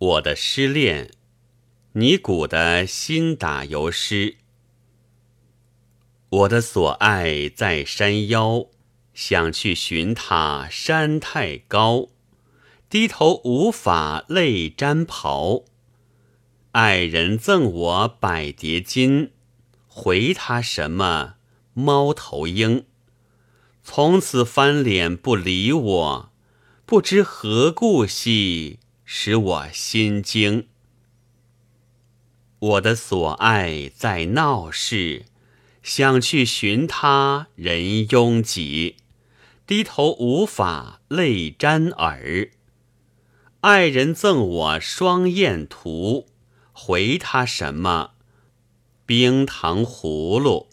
我的失恋，尼古的新打油诗。我的所爱在山腰，想去寻他，山太高，低头无法泪沾袍。爱人赠我百叠金，回他什么猫头鹰？从此翻脸不理我，不知何故兮，使我心惊。我的所爱在闹市，想去寻他，人拥挤，低头无法泪沾耳。爱人赠我双燕图，回他什么冰糖葫芦？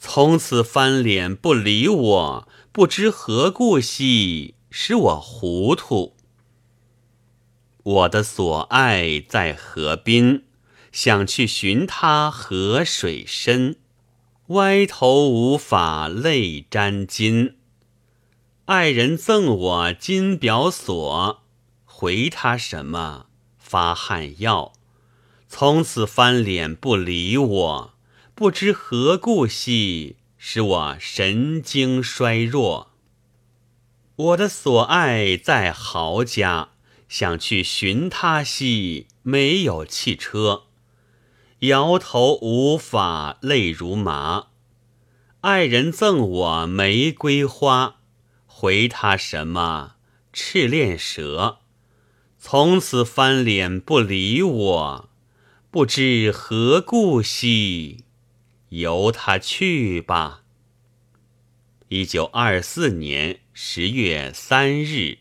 从此翻脸不理我，不知何故兮，使我糊涂。我的所爱在河滨，想去寻他，河水深，歪头无法泪沾巾。爱人赠我金表锁，回他什么发汗药？从此翻脸不理我。不知何故兮，使我神经衰弱。我的所爱在豪家，想去寻他兮，没有汽车，摇头无法泪如麻。爱人赠我玫瑰花，回他什么赤练蛇？从此翻脸不理我，不知何故兮。由他去吧。一九二四年十月三日。